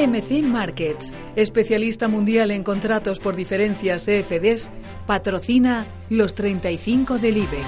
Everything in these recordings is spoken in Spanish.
CMC Markets, especialista mundial en contratos por diferencias CFDs, patrocina los 35 del IBEX.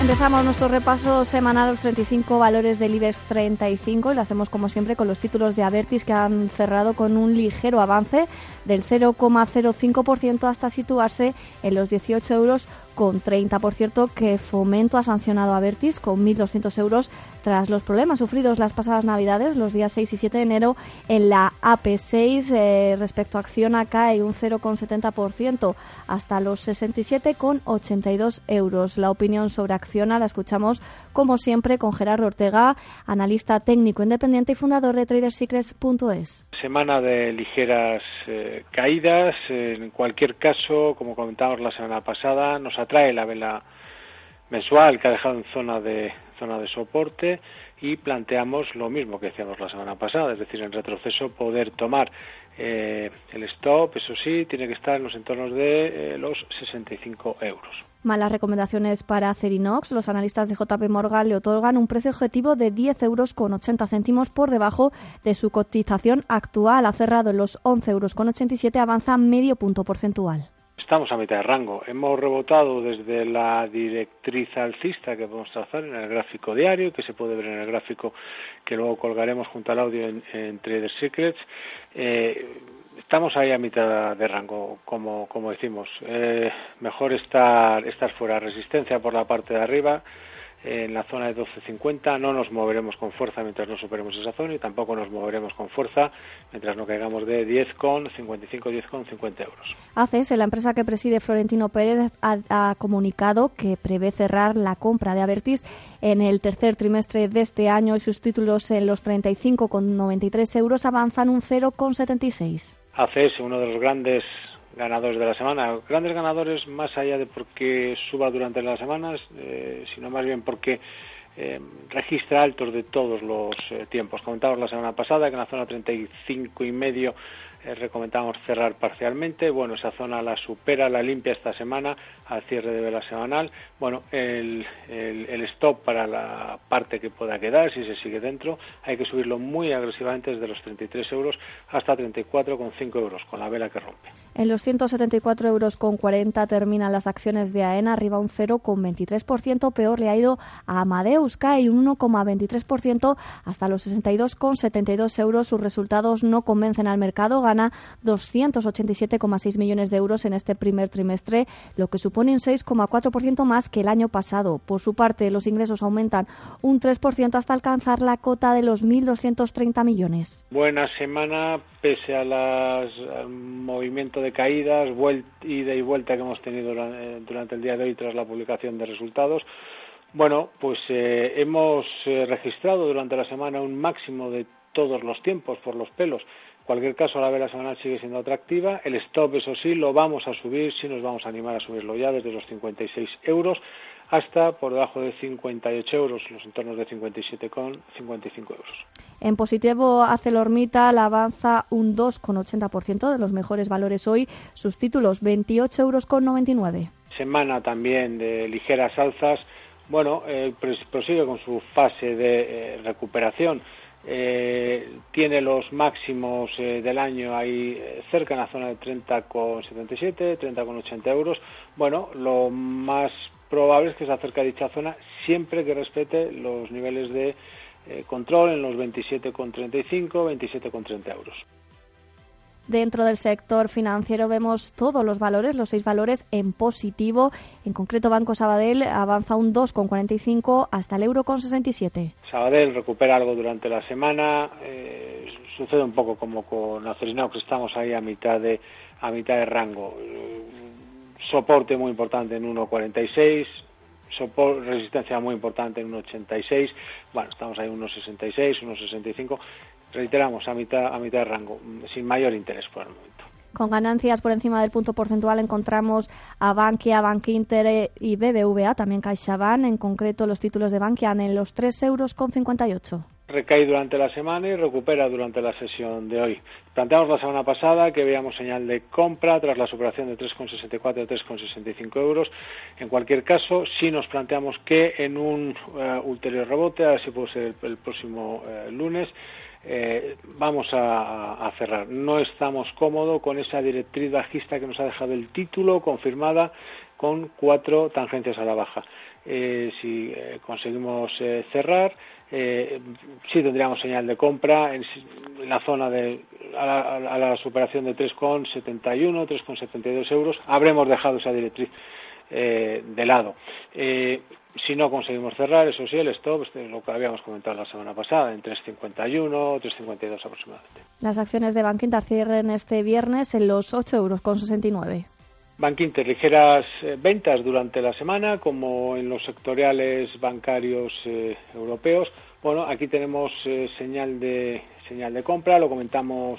Empezamos nuestro repaso semanal los 35 valores del IBEX 35 y lo hacemos como siempre con los títulos de Avertis que han cerrado con un ligero avance del 0,05% hasta situarse en los 18 euros con 30. Por cierto, que Fomento ha sancionado a Vertis con 1.200 euros tras los problemas sufridos las pasadas Navidades, los días 6 y 7 de enero, en la AP6. Eh, respecto a Acciona cae un 0,70% hasta los 67,82 euros. La opinión sobre Acciona la escuchamos, como siempre, con Gerardo Ortega, analista técnico independiente y fundador de TraderSecrets.es. Semana de ligeras eh, caídas. En cualquier caso, como comentamos la semana pasada, nos trae la vela mensual que ha dejado en zona de zona de soporte y planteamos lo mismo que decíamos la semana pasada, es decir, en retroceso poder tomar eh, el stop, eso sí, tiene que estar en los entornos de eh, los 65 euros. Malas recomendaciones para Acerinox. Los analistas de JP Morgan le otorgan un precio objetivo de 10 euros con 80 céntimos por debajo de su cotización actual. Ha cerrado en los 11 euros con 87, avanza medio punto porcentual. Estamos a mitad de rango. Hemos rebotado desde la directriz alcista que podemos trazar en el gráfico diario, que se puede ver en el gráfico que luego colgaremos junto al audio en, Trader Secrets. Eh, estamos ahí a mitad de rango, como, como decimos. Eh, mejor estar, estar fuera. Resistencia por la parte de arriba en la zona de 12.50 no nos moveremos con fuerza mientras no superemos esa zona y tampoco nos moveremos con fuerza mientras no caigamos de 10,55, 10,50 euros. ACES, la empresa que preside Florentino Pérez, ha, comunicado que prevé cerrar la compra de Avertis en el tercer trimestre de este año y sus títulos en los 35,93 euros avanzan un 0,76. ACES, uno de los grandes ganadores de la semana. Grandes ganadores más allá de porque suba durante las semanas, eh, sino más bien porque eh, registra altos de todos los eh, tiempos. Comentamos la semana pasada que en la zona 35 y medio eh, recomendamos cerrar parcialmente. Bueno, esa zona la supera, la limpia esta semana al cierre de vela semanal. Bueno, el, el, stop para la parte que pueda quedar, si se sigue dentro, hay que subirlo muy agresivamente desde los 33 euros hasta 34,5 euros con la vela que rompe. En los 174 euros con 40 terminan las acciones de AENA, arriba un 0,23%. Peor le ha ido a Amadeus, cae un 1,23% hasta los 62,72 euros. Sus resultados no convencen al mercado, gana 287,6 millones de euros en este primer trimestre, lo que supone un 6,4% más que el año pasado. Por su parte, los ingresos aumentan un 3% hasta alcanzar la cota de los 1.230 millones. Buena semana, pese a al de caídas, ida y vuelta que hemos tenido durante el día de hoy tras la publicación de resultados. Bueno, pues eh, hemos eh, registrado durante la semana un máximo de todos los tiempos por los pelos cualquier caso, la vela semanal sigue siendo atractiva. El stop, eso sí, lo vamos a subir, sí nos vamos a animar a subirlo ya desde los 56 euros hasta por debajo de 58 euros, los entornos de 57,55 euros. En positivo, Acelormita la avanza un 2,80% de los mejores valores hoy, sus títulos 28,99 euros. Semana también de ligeras alzas. Bueno, eh, prosigue con su fase de eh, recuperación eh, tiene los máximos eh, del año ahí eh, cerca en la zona de 30,77, 30,80 euros. Bueno, lo más probable es que se acerque a dicha zona siempre que respete los niveles de control en los 27,35, 27,30 euros. Dentro del sector financiero vemos todos los valores, los seis valores en positivo. En concreto, Banco Sabadell avanza un 2,45 hasta el euro con 67. Sabadell recupera algo durante la semana. Eh, sucede un poco como con Acerinox, que estamos ahí a mitad de, a mitad de rango. Soporte muy importante en 1,46 resistencia muy importante en 1,86, bueno, estamos ahí en 1,66, 1,65, reiteramos, a mitad, a mitad de rango, sin mayor interés por el momento. Con ganancias por encima del punto porcentual encontramos a Bankia, Bankinter y BBVA, también CaixaBank, en concreto los títulos de Bankia en los 3 euros con 58 recae durante la semana y recupera durante la sesión de hoy. Planteamos la semana pasada que veíamos señal de compra tras la superación de 3,64 a 3,65 euros. En cualquier caso, sí nos planteamos que en un eh, ulterior rebote, a ver si puede ser el, próximo eh, lunes, eh, vamos a, cerrar. No estamos cómodos con esa directriz bajista que nos ha dejado el título confirmada con cuatro tangencias a la baja. Si conseguimos cerrar, sí tendríamos señal de compra en, la zona de a la, superación de 3,71, 3,72 euros. Habremos dejado esa directriz de lado. Si no conseguimos cerrar, eso sí, el stop, este, lo que habíamos comentado la semana pasada, en 3,51, 3,52 aproximadamente. Las acciones de Bankinter cierren este viernes en los 8,69 euros Bankinter, ligeras eh, ventas durante la semana, como en los sectoriales bancarios eh, europeos. Bueno, aquí tenemos eh, señal de señal de compra, lo comentamos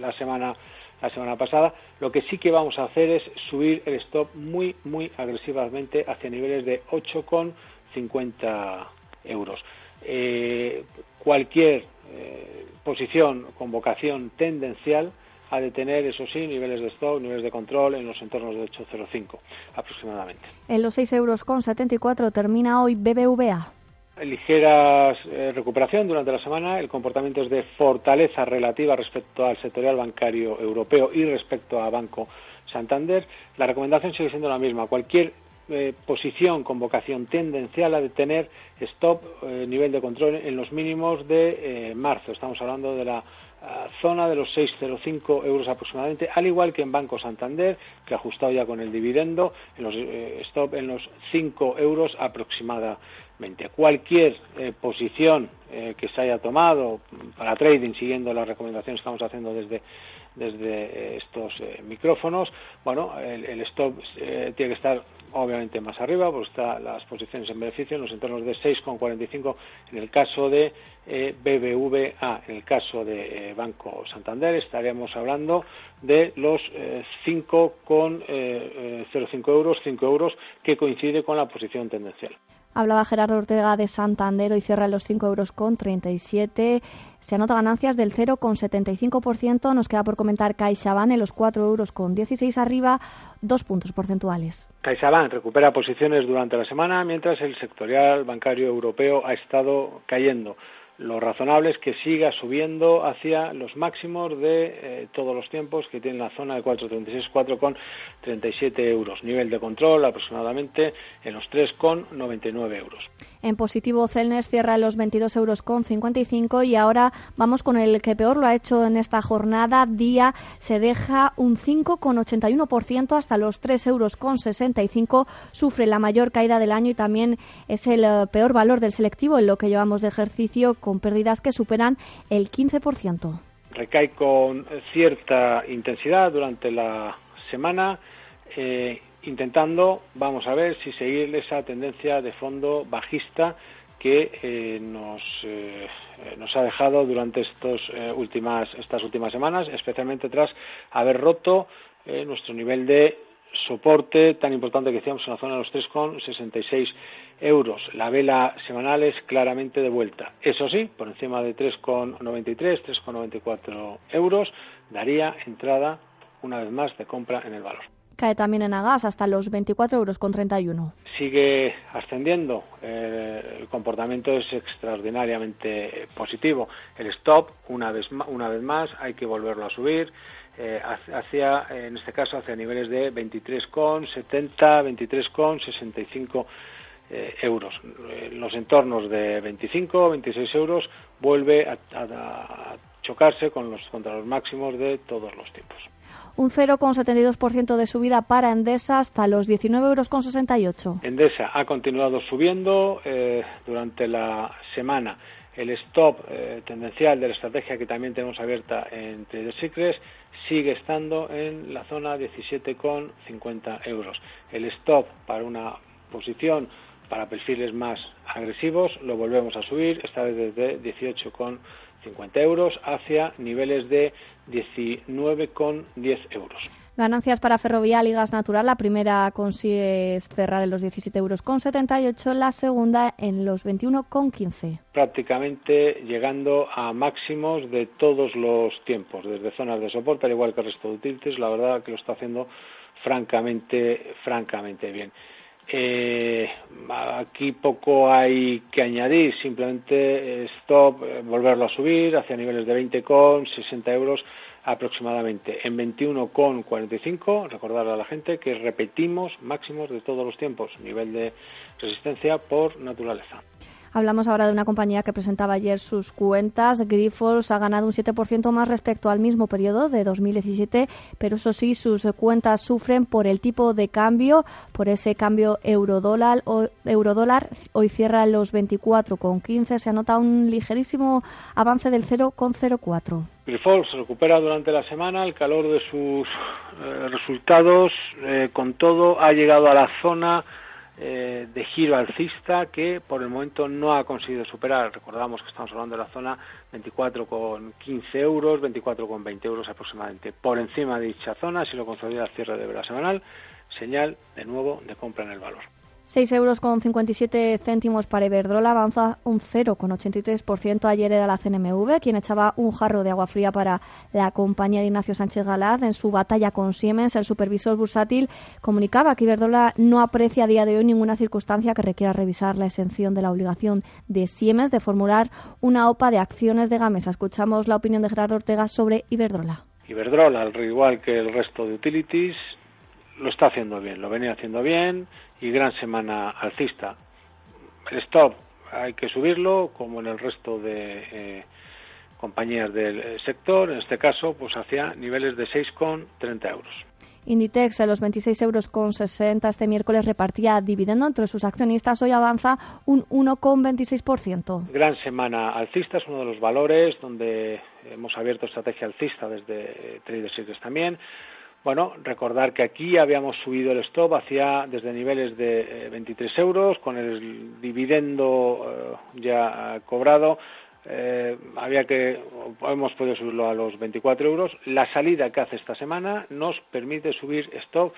la semana la semana pasada. Lo que sí que vamos a hacer es subir el stop muy, muy agresivamente hacia niveles de 8,50 euros. Cualquier posición con vocación tendencial ha de tener, eso sí, niveles de stop, niveles de control en los entornos de 8,05 aproximadamente. En los 6 euros con 74 termina hoy BBVA ligera eh, recuperación durante la semana. El comportamiento es de fortaleza relativa respecto al sectorial bancario europeo y respecto a Banco Santander. La recomendación sigue siendo la misma. Cualquier eh, posición con vocación tendencial a de tener stop, eh, nivel de control en los mínimos de marzo. Estamos hablando de la zona de los 6,05 euros aproximadamente, al igual que en Banco Santander, que ha ajustado ya con el dividendo, en los stop en los 5 euros aproximadamente. Cualquier eh, posición eh, que se haya tomado para trading, siguiendo las recomendaciones que estamos haciendo desde, desde eh, estos micrófonos, bueno, el, stop tiene que estar obviamente más arriba, porque están las posiciones en beneficio en los entornos de 6,45 en el caso de BBVA, en el caso de Banco Santander estaríamos hablando de los 5,05 euros, 5 euros, que coincide con la posición tendencial. Hablaba Gerardo Ortega de Santander, y cierra en los 5 euros con 37. Se anota ganancias del 0,75%. Nos queda por comentar CaixaBank en los 4 euros con 16 arriba, dos puntos porcentuales. CaixaBank recupera posiciones durante la semana, mientras el sectorial bancario europeo ha estado cayendo lo razonable es que siga subiendo hacia los máximos de eh, todos los tiempos que tiene la zona de 4,36, 4,37 euros. Nivel de control aproximadamente en los 3,99 euros. En positivo, Celnes cierra los 22 euros con 55 y ahora vamos con el que peor lo ha hecho en esta jornada. Día se deja un 5,81% hasta los 3 euros con 65. Sufre la mayor caída del año y también es el eh, peor valor del selectivo en lo que llevamos de ejercicio con pérdidas que superan el 15%. Recae con cierta intensidad durante la semana, eh, intentando, vamos a ver, si seguir esa tendencia de fondo bajista que eh, nos, eh, nos ha dejado durante estos, últimas, estas últimas semanas, especialmente tras haber roto nuestro nivel de soporte tan importante que decíamos en la zona de los 3,66 euros. La vela semanal es claramente de vuelta. Eso sí, por encima de 3,93, 3,94 euros, daría entrada una vez más de compra en el valor. Cae también en Agas hasta los 24 euros con 31. Sigue ascendiendo. Eh, el comportamiento es extraordinariamente positivo. El stop, una vez, una vez más, hay que volverlo a subir eh, hacia, en este caso, hacia niveles de 23,70, 23,65 eh, euros. En los entornos de 25, 26 euros vuelve a, chocarse con los, contra los máximos de todos los tiempos. Un 0,72% de subida para Endesa hasta los 19,68 euros. Endesa ha continuado subiendo eh, durante la semana el stop eh, tendencial de la estrategia que también tenemos abierta en Trader Secrets sigue estando en la zona 17,50 euros. El stop para una posición para perfiles más agresivos lo volvemos a subir, esta vez desde 18,50 euros hacia niveles de 19,10 euros. Ganancias para Ferrovial y Gas Natural. La primera consigue cerrar en los 17,78 euros con 78, la segunda en los 21,15. Prácticamente llegando a máximos de todos los tiempos, desde zonas de soporte, al igual que el resto de utilities, la verdad que lo está haciendo francamente, francamente bien. Eh, aquí poco hay que añadir, simplemente stop, eh, volverlo a subir hacia niveles de 20 con 60 euros aproximadamente. En 21,45, recordar a la gente que repetimos máximos de todos los tiempos, nivel de resistencia por naturaleza. Hablamos ahora de una compañía que presentaba ayer sus cuentas. Grifols ha ganado un 7% más respecto al mismo periodo de 2017, pero eso sí, sus cuentas sufren por el tipo de cambio, por ese cambio euro-dólar. Euro-dólar hoy cierra los 24,15. Se anota un ligerísimo avance del 0,04. Grifols recupera durante la semana el calor de sus eh, resultados. Eh, con todo, ha llegado a la zona eh, de giro alcista que por el momento no ha conseguido superar. Recordamos que estamos hablando de la zona 24,15 euros, 24,20 euros aproximadamente. Por encima de dicha zona, si lo consolida el cierre de la semanal, señal de nuevo de compra en el valor. 6 euros con 57 céntimos para Iberdrola, avanza un 0,83%. Ayer era la CNMV quien echaba un jarro de agua fría para la compañía de Ignacio Sánchez Galaz en su batalla con Siemens. El supervisor bursátil comunicaba que Iberdrola no aprecia a día de hoy ninguna circunstancia que requiera revisar la exención de la obligación de Siemens de formular una OPA de acciones de Gamesa. Escuchamos la opinión de Gerardo Ortega sobre Iberdrola. Iberdrola, al igual que el resto de utilities, lo está haciendo bien, lo venía haciendo bien y gran semana alcista. El stop hay que subirlo, como en el resto de eh, compañías del sector, en este caso, pues hacia niveles de 6,30 euros. Inditex en los 26 euros con 60 este miércoles repartía dividendo entre sus accionistas. Hoy avanza un 1,26%. Gran semana alcista, es uno de los valores donde hemos abierto estrategia alcista desde Trader Secrets también. Bueno, recordar que aquí habíamos subido el stop hacia desde niveles de 23 eh, euros con el dividendo eh, ya cobrado. Eh, había que hemos podido subirlo a los 24 euros. La salida que hace esta semana nos permite subir stop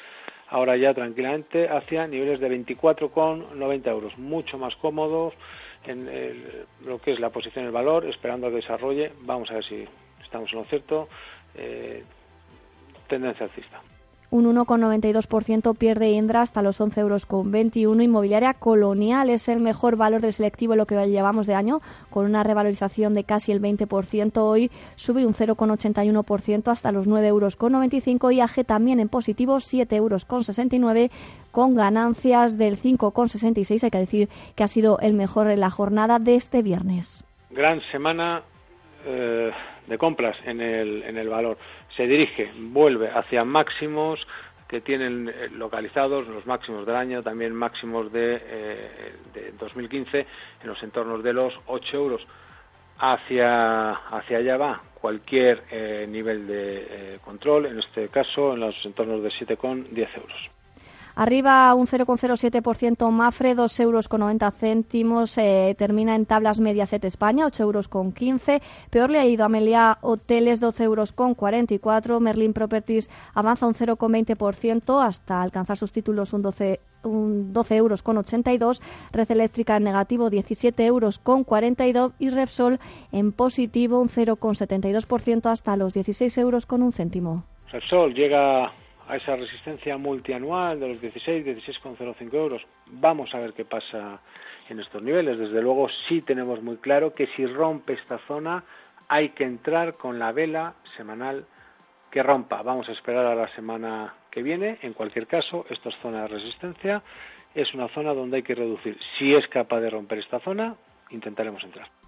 ahora ya tranquilamente hacia niveles de 24,90 euros, mucho más cómodos en lo que es la posición del valor, esperando a que desarrolle. Vamos a ver si estamos en lo cierto tendencia alcista. Un 1,92% pierde Indra hasta los 11,21 euros. Inmobiliaria Colonial es el mejor valor del selectivo en lo que llevamos de año, con una revalorización de casi el 20%. Hoy sube un 0,81% hasta los 9,95 euros. IAG también en positivo, 7,69 euros con ganancias del 5,66. Hay que decir que ha sido el mejor en la jornada de este viernes. Gran semana eh, de compras en el, en el valor. Se dirige, vuelve hacia máximos que tienen eh, localizados los máximos del año, también máximos de, eh, de 2015 en los entornos de los 8 euros. Hacia, hacia allá va cualquier eh, nivel de control, en este caso en los entornos de 7,10 euros. Arriba un 0,07% Mafre, 2 euros con 90 céntimos. Eh, termina en tablas Mediaset España, 8 euros con 15. Peor le ha ido Amelia Hoteles, 12 euros con 44. Merlin Properties avanza un 0,20% hasta alcanzar sus títulos un 12 un 12 euros con 82, Red Eléctrica en negativo 17 euros con 42 y Repsol en positivo un 0,72% hasta los 16 euros con un céntimo. Repsol llega a esa resistencia multianual de los 16, 16,05 euros. Vamos a ver qué pasa en estos niveles. Desde luego sí tenemos muy claro que si rompe esta zona hay que entrar con la vela semanal que rompa. Vamos a esperar a la semana que viene. En cualquier caso, esta es zona de resistencia. Es una zona donde hay que reducir. Si es capaz de romper esta zona, intentaremos entrar.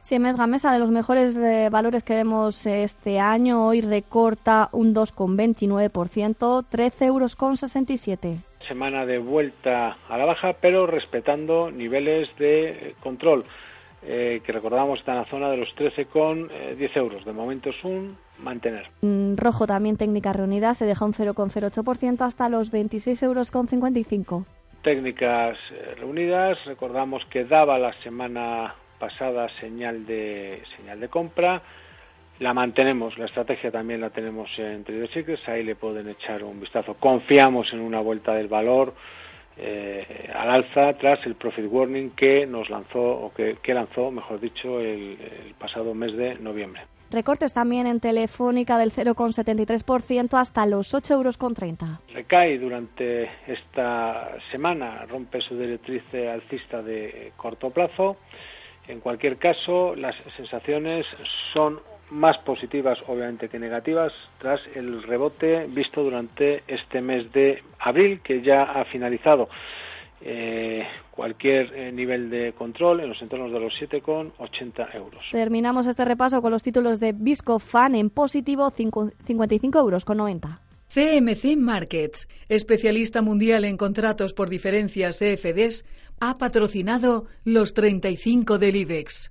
Siemens Gamesa, de los mejores eh, valores que vemos este año, hoy recorta un 2,29%, 13,67 euros. Semana de vuelta a la baja, pero respetando niveles de eh, control, eh, que recordamos está en la zona de los 13,10 euros. De momento es un mantener. Mm, rojo también técnicas reunidas, se deja un 0,08% hasta los 26,55 euros. Técnicas reunidas, recordamos que daba la semana pasada señal de señal de compra. La mantenemos, la estrategia también la tenemos en Trader Secrets, ahí le pueden echar un vistazo. Confiamos en una vuelta del valor eh, al alza tras el profit warning que nos lanzó, o que, lanzó, mejor dicho, el pasado mes de noviembre. Recortes también en Telefónica del 0,73% hasta los 8,30 euros. Recae durante esta semana, rompe su directriz alcista de corto plazo. En cualquier caso, las sensaciones son más positivas obviamente que negativas tras el rebote visto durante este mes de abril que ya ha finalizado. Eh, cualquier eh, nivel de control en los entornos de los 7,80 euros. Terminamos este repaso con los títulos de Viscofan en positivo 55 euros con 90. CMC Markets, especialista mundial en contratos por diferencias CFDs, ha patrocinado los 35 del IBEX.